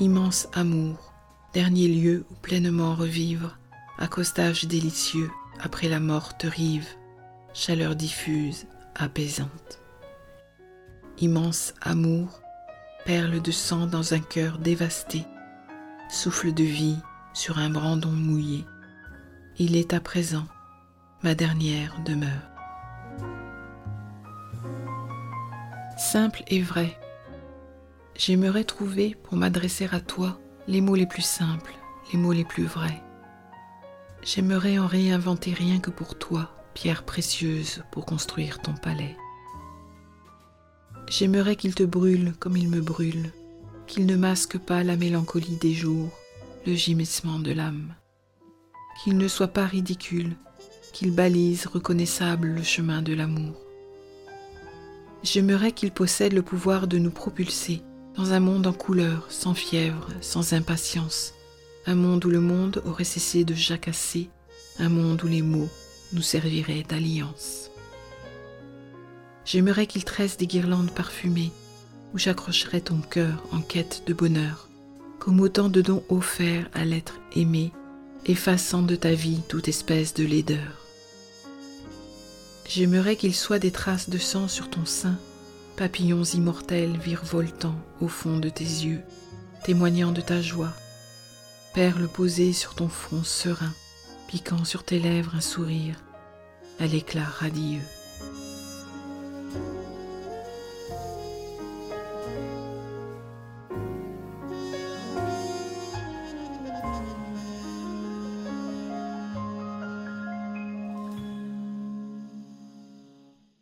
Immense amour, dernier lieu où pleinement revivre, accostage délicieux après la morte rive, chaleur diffuse, apaisante. Immense amour, perle de sang dans un cœur dévasté, souffle de vie sur un brandon mouillé. Il est à présent ma dernière demeure. Simple et vrai, j'aimerais trouver pour m'adresser à toi les mots les plus simples, les mots les plus vrais. J'aimerais en réinventer rien que pour toi, pour construire ton palais. J'aimerais qu'il te brûle comme il me brûle, qu'il ne masque pas la mélancolie des jours, le gémissement de l'âme, qu'il ne soit pas ridicule, qu'il balise reconnaissable le chemin de l'amour. J'aimerais qu'il possède le pouvoir de nous propulser dans un monde en couleur, sans fièvre, sans impatience, un monde où le monde aurait cessé de jacasser, un monde où les mots nous serviraient d'alliance. J'aimerais qu'il tresse des guirlandes parfumées, où j'accrocherais ton cœur en quête de bonheur, comme autant de dons offerts à l'être aimé, effaçant de ta vie toute espèce de laideur. J'aimerais qu'il soit des traces de sang sur ton sein, papillons immortels virevoltant au fond de tes yeux, témoignant de ta joie, perles posées sur ton front serein, piquant sur tes lèvres un sourire à l'éclat radieux.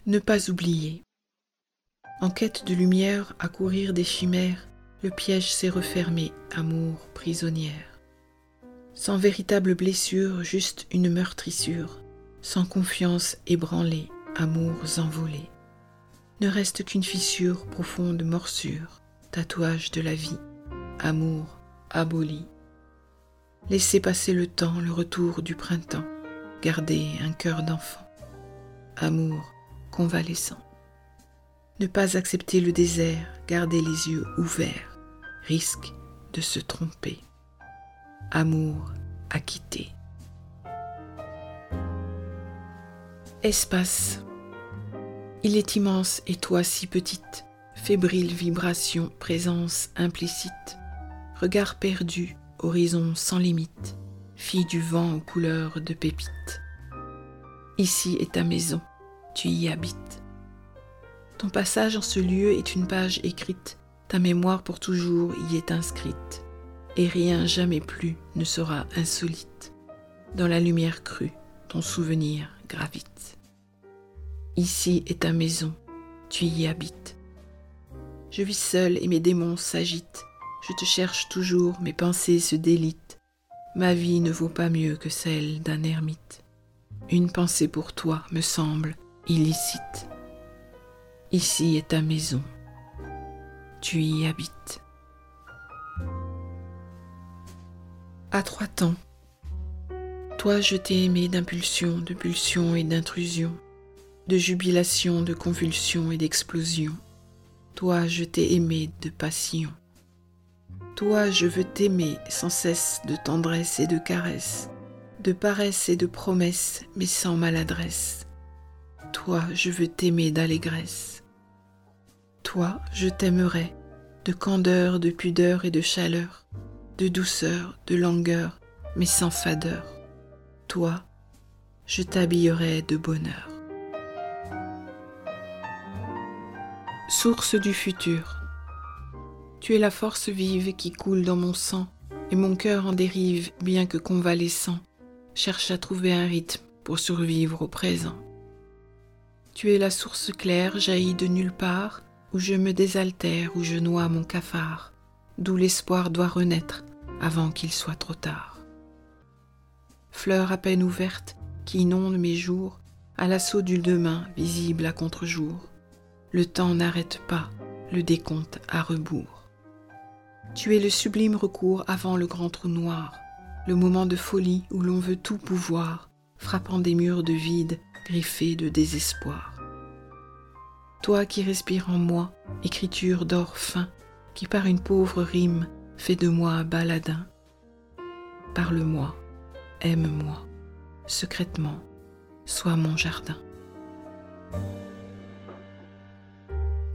Ne pas oublier. En quête de lumière, à courir des chimères, le piège s'est refermé, amour prisonnière. Sans véritable blessure, juste une meurtrissure, sans confiance ébranlée, amours envolés. Ne reste qu'une fissure, profonde morsure, tatouage de la vie, amour aboli. Laissez passer le temps, le retour du printemps, gardez un cœur d'enfant, amour convalescent. Ne pas accepter le désert, garder les yeux ouverts, risque de se tromper. Amour acquitté. Espace. Il est immense et toi si petite, fébrile vibration, présence implicite, regard perdu, horizon sans limite, fille du vent aux couleurs de pépites. Ici est ta maison, tu y habites. Ton passage en ce lieu est une page écrite, ta mémoire pour toujours y est inscrite, et rien jamais plus ne sera insolite. Dans la lumière crue, ton souvenir gravite. Ici est ta maison, tu y habites. Je vis seul et mes démons s'agitent, je te cherche toujours, mes pensées se délitent. Ma vie ne vaut pas mieux que celle d'un ermite. Une pensée pour toi me semble illicite. Ici est ta maison. Tu y habites. À trois temps, toi je t'ai aimé d'impulsion, de pulsion et d'intrusion, de jubilation, de convulsion et d'explosion. Toi je t'ai aimé de passion. Toi je veux t'aimer sans cesse de tendresse et de caresse, de paresse et de promesse, mais sans maladresse toi, je veux t'aimer d'allégresse. Toi, je t'aimerai de candeur, de pudeur et de chaleur, de douceur, de langueur, mais sans fadeur. Toi, je t'habillerai de bonheur. Source du futur. Tu es la force vive qui coule dans mon sang, et mon cœur en dérive, bien que convalescent, cherche à trouver un rythme pour survivre au présent. Tu es la source claire jaillie de nulle part, où je me désaltère, où je noie mon cafard, d'où l'espoir doit renaître avant qu'il soit trop tard. Fleur à peine ouverte qui inonde mes jours, à l'assaut du demain visible à contre-jour. Le temps n'arrête pas le décompte à rebours. Tu es le sublime recours avant le grand trou noir, le moment de folie où l'on veut tout pouvoir, frappant des murs de vide griffé de désespoir. toi qui respires en moi, écriture d'or fin, qui par une pauvre rime fait de moi un baladin. Parle-moi, aime-moi, secrètement, sois mon jardin.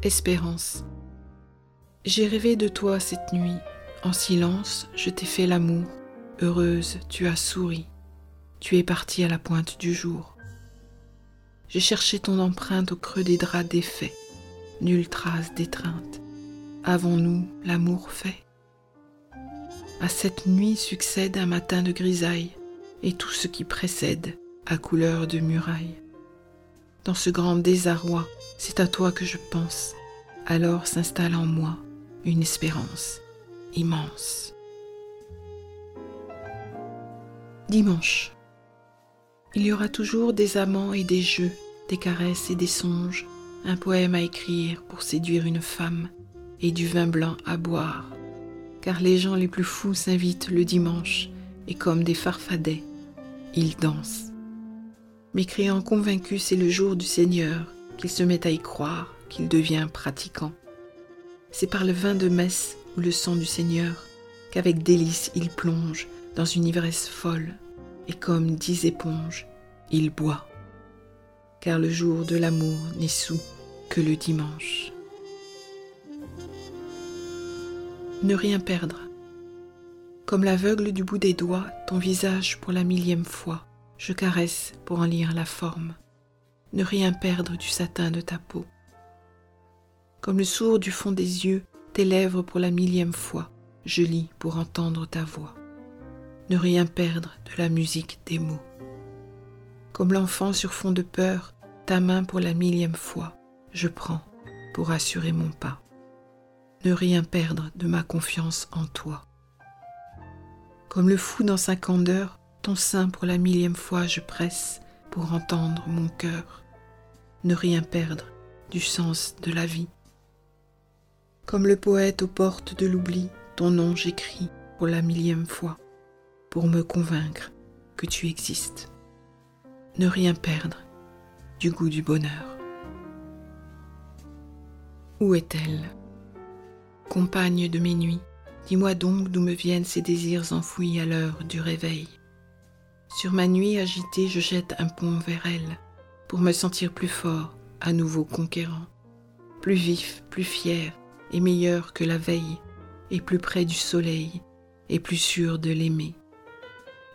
Espérance. J'ai rêvé de toi cette nuit, en silence je t'ai fait l'amour, heureuse tu as souri, tu es partie à la pointe du jour. J'ai cherché ton empreinte au creux des draps défaits, nulle trace d'étreinte. Avons-nous l'amour fait? À cette nuit succède un matin de grisaille, et tout ce qui précède à couleur de muraille. Dans ce grand désarroi, c'est à toi que je pense. Alors s'installe en moi une espérance immense. Dimanche. Il y aura toujours des amants et des jeux, des caresses et des songes, un poème à écrire pour séduire une femme et du vin blanc à boire. Car les gens les plus fous s'invitent le dimanche et comme des farfadets, ils dansent. Mécréant convaincu, c'est le jour du Seigneur qu'il se met à y croire, qu'il devient pratiquant. C'est par le vin de messe ou le sang du Seigneur qu'avec délice il plonge dans une ivresse folle, et comme dix éponges, il boit. Car le jour de l'amour n'est sous que le dimanche. Ne rien perdre. Comme l'aveugle du bout des doigts, ton visage pour la millième fois, je caresse pour en lire la forme. Ne rien perdre du satin de ta peau. Comme le sourd du fond des yeux, tes lèvres pour la millième fois, je lis pour entendre ta voix. Ne rien perdre de la musique des mots. Comme l'enfant sur fond de peur, ta main pour la millième fois, je prends pour assurer mon pas. Ne rien perdre de ma confiance en toi. Comme le fou dans sa candeur, ton sein pour la millième fois je presse pour entendre mon cœur. Ne rien perdre du sens de la vie. Comme le poète aux portes de l'oubli, ton nom j'écris pour la millième fois, pour me convaincre que tu existes. Ne rien perdre du goût du bonheur. Où est-elle? Compagne de mes nuits, dis-moi donc d'où me viennent ces désirs enfouis à l'heure du réveil. Sur ma nuit agitée, je jette un pont vers elle, pour me sentir plus fort, à nouveau conquérant, plus vif, plus fier, et meilleur que la veille, et plus près du soleil, et plus sûr de l'aimer.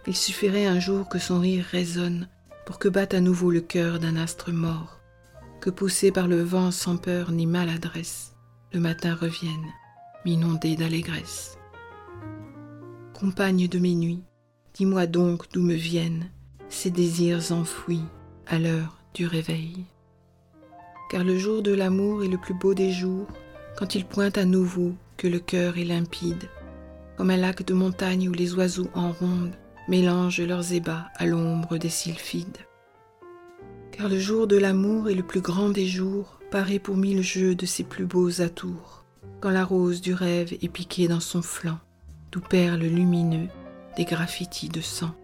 Il suffirait un jour que son rire résonne pour que batte à nouveau le cœur d'un astre mort, que poussé par le vent sans peur ni maladresse, le matin revienne, m'inonder d'allégresse. Compagne de mes nuits, dis-moi donc d'où me viennent ces désirs enfouis à l'heure du réveil. Car le jour de l'amour est le plus beau des jours, quand il pointe à nouveau que le cœur est limpide, comme un lac de montagne où les oiseaux en ronde mélangent leurs ébats à l'ombre des sylphides. Car le jour de l'amour est le plus grand des jours, paré pour mille jeux de ses plus beaux atours, quand la rose du rêve est piquée dans son flanc, d'où perles lumineux des graffitis de sang.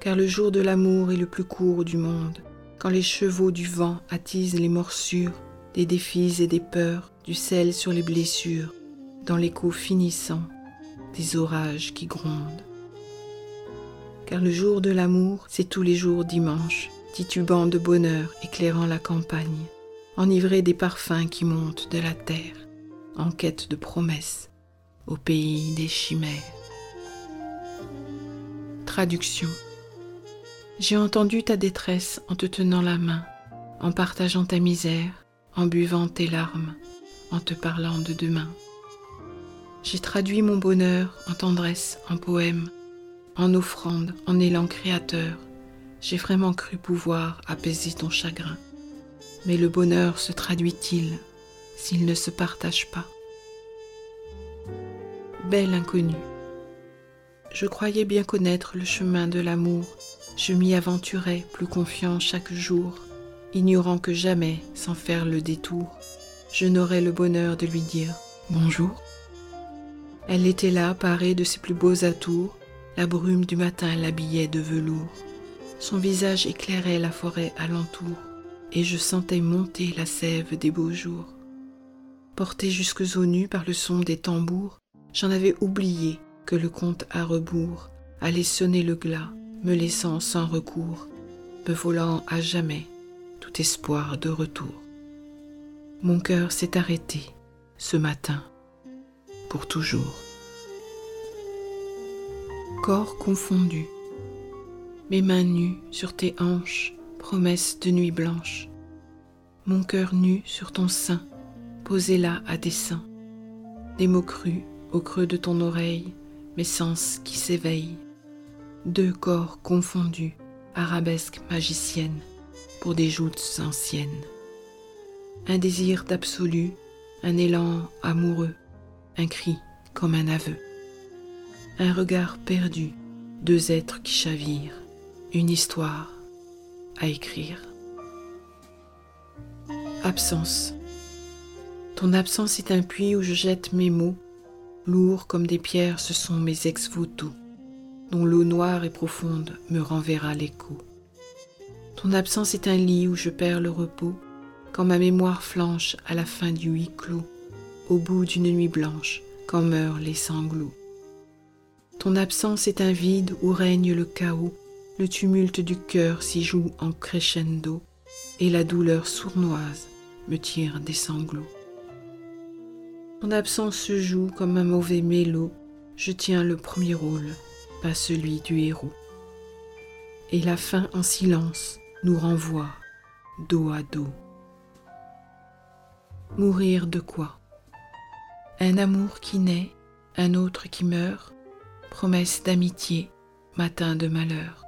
Car le jour de l'amour est le plus court du monde, quand les chevaux du vent attisent les morsures des défis et des peurs, du sel sur les blessures, dans l'écho finissant des orages qui grondent. Car le jour de l'amour, c'est tous les jours dimanche, titubant de bonheur, éclairant la campagne, enivré des parfums qui montent de la terre, en quête de promesses, au pays des chimères. Traduction. J'ai entendu ta détresse en te tenant la main, en partageant ta misère, en buvant tes larmes, en te parlant de demain. J'ai traduit mon bonheur en tendresse, en poème, en offrande, en élan créateur. J'ai vraiment cru pouvoir apaiser ton chagrin. Mais le bonheur se traduit-il s'il ne se partage pas? Belle inconnue, je croyais bien connaître le chemin de l'amour, je m'y aventurais plus confiant chaque jour ignorant que jamais, sans faire le détour, je n'aurais le bonheur de lui dire bonjour. Elle était là, parée de ses plus beaux atours, la brume du matin l'habillait de velours. Son visage éclairait la forêt alentour, et je sentais monter la sève des beaux jours. Porté jusque aux nues par le son des tambours, j'en avais oublié que le compte à rebours allait sonner le glas, me laissant sans recours, me volant à jamais tout espoir de retour. Mon cœur s'est arrêté ce matin, pour toujours. Corps confondu, mes mains nues sur tes hanches, promesse de nuit blanche, mon cœur nu sur ton sein, posé là à dessein, des mots crus au creux de ton oreille, mes sens qui s'éveillent, deux corps confondus, arabesque magicienne, pour des joutes anciennes. Un désir d'absolu, un élan amoureux, un cri comme un aveu. Un regard perdu, deux êtres qui chavirent, une histoire à écrire. Absence. Ton absence est un puits où je jette mes mots, lourds comme des pierres, ce sont mes ex-voto, dont l'eau noire et profonde me renverra l'écho. Ton absence est un lit où je perds le repos, quand ma mémoire flanche à la fin du huis clos, au bout d'une nuit blanche, quand meurent les sanglots. Ton absence est un vide où règne le chaos, le tumulte du cœur s'y joue en crescendo, et la douleur sournoise me tire des sanglots. Ton absence se joue comme un mauvais mélo, je tiens le premier rôle, pas celui du héros. Et la fin en silence nous renvoie dos à dos. Mourir de quoi? Un amour qui naît, un autre qui meurt, promesse d'amitié, matin de malheur.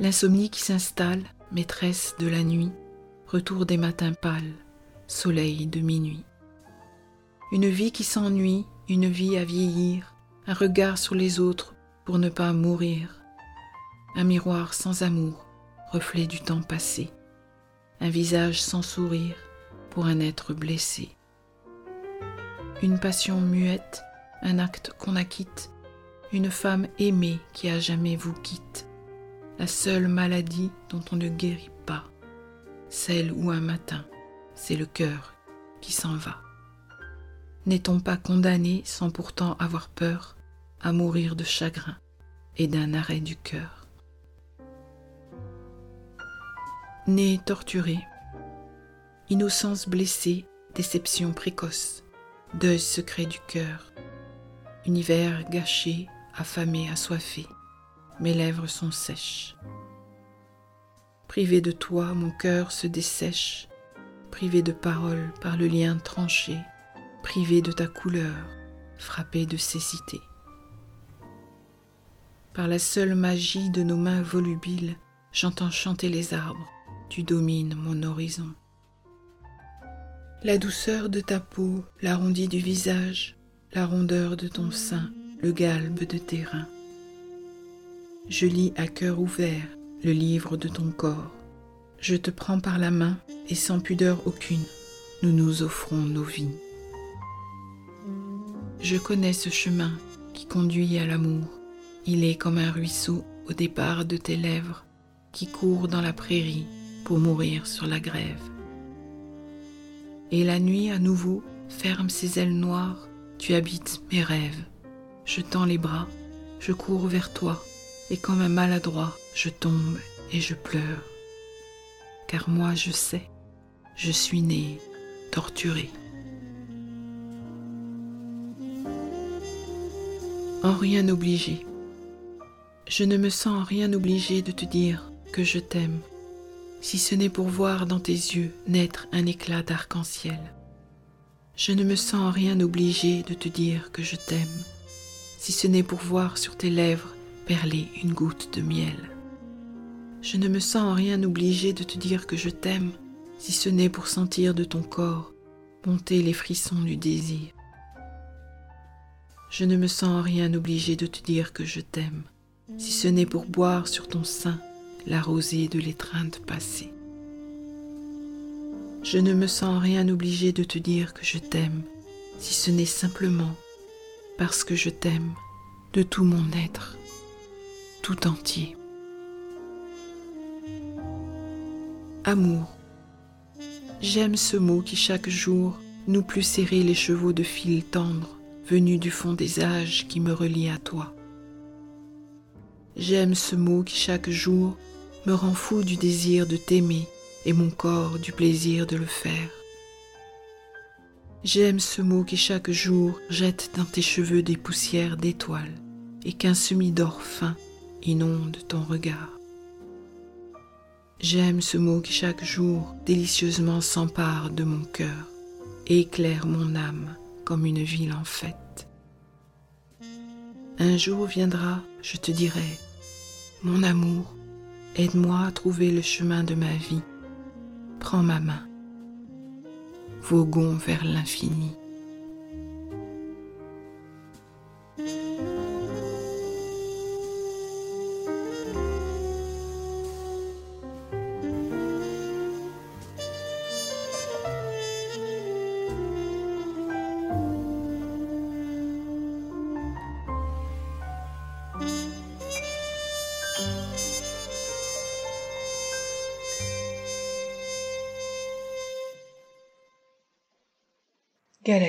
L'insomnie qui s'installe, maîtresse de la nuit, retour des matins pâles, soleil de minuit. Une vie qui s'ennuie, une vie à vieillir, un regard sur les autres pour ne pas mourir, un miroir sans amour, reflet du temps passé, un visage sans sourire pour un être blessé. Une passion muette, un acte qu'on acquitte, une femme aimée qui à jamais vous quitte, la seule maladie dont on ne guérit pas, celle où un matin, c'est le cœur qui s'en va. N'est-on pas condamné sans pourtant avoir peur à mourir de chagrin et d'un arrêt du cœur? Né torturé, innocence blessée, déception précoce, deuil secret du cœur, univers gâché, affamé, assoiffé, mes lèvres sont sèches. Privé de toi, mon cœur se dessèche, privé de parole par le lien tranché, privé de ta couleur, frappé de cécité. Par la seule magie de nos mains volubiles, j'entends chanter les arbres, tu domines mon horizon. La douceur de ta peau, l'arrondi du visage, la rondeur de ton sein, le galbe de tes reins. Je lis à cœur ouvert le livre de ton corps. Je te prends par la main et sans pudeur aucune, nous nous offrons nos vies. Je connais ce chemin qui conduit à l'amour. Il est comme un ruisseau au départ de tes lèvres qui court dans la prairie pour mourir sur la grève. Et la nuit à nouveau ferme ses ailes noires, tu habites mes rêves. Je tends les bras, je cours vers toi, et comme un maladroit, je tombe et je pleure. Car moi je sais, je suis né torturé. en rien obligé. Je ne me sens en rien obligé de te dire que je t'aime, si ce n'est pour voir dans tes yeux naître un éclat d'arc-en-ciel. Je ne me sens en rien obligé de te dire que je t'aime, si ce n'est pour voir sur tes lèvres goutte de miel. Je ne me sens en rien obligé de te dire que je t'aime, si ce n'est pour sentir de ton corps monter les frissons du désir. Je ne me sens en rien obligé de te dire que je t'aime, si ce n'est pour boire sur ton sein la rosée de l'étreinte passée. Je ne me sens en rien obligé de te dire que je t'aime, si ce n'est simplement parce que je t'aime de tout mon être, tout entier. Amour, J'aime ce mot qui chaque jour nous plus serrer les chevaux de fil tendre, venus du fond des âges qui me relient à toi. J'aime ce mot qui chaque jour me rend fou du désir de t'aimer et mon corps du plaisir de le faire. J'aime ce mot qui chaque jour jette dans tes cheveux des poussières d'étoiles et qu'un semi d'or fin inonde ton regard. J'aime ce mot qui chaque jour délicieusement s'empare de mon cœur et éclaire mon âme comme une ville en fête. Un jour viendra, je te dirai, mon amour, aide-moi à trouver le chemin de ma vie. Prends ma main voguons vers l'infini.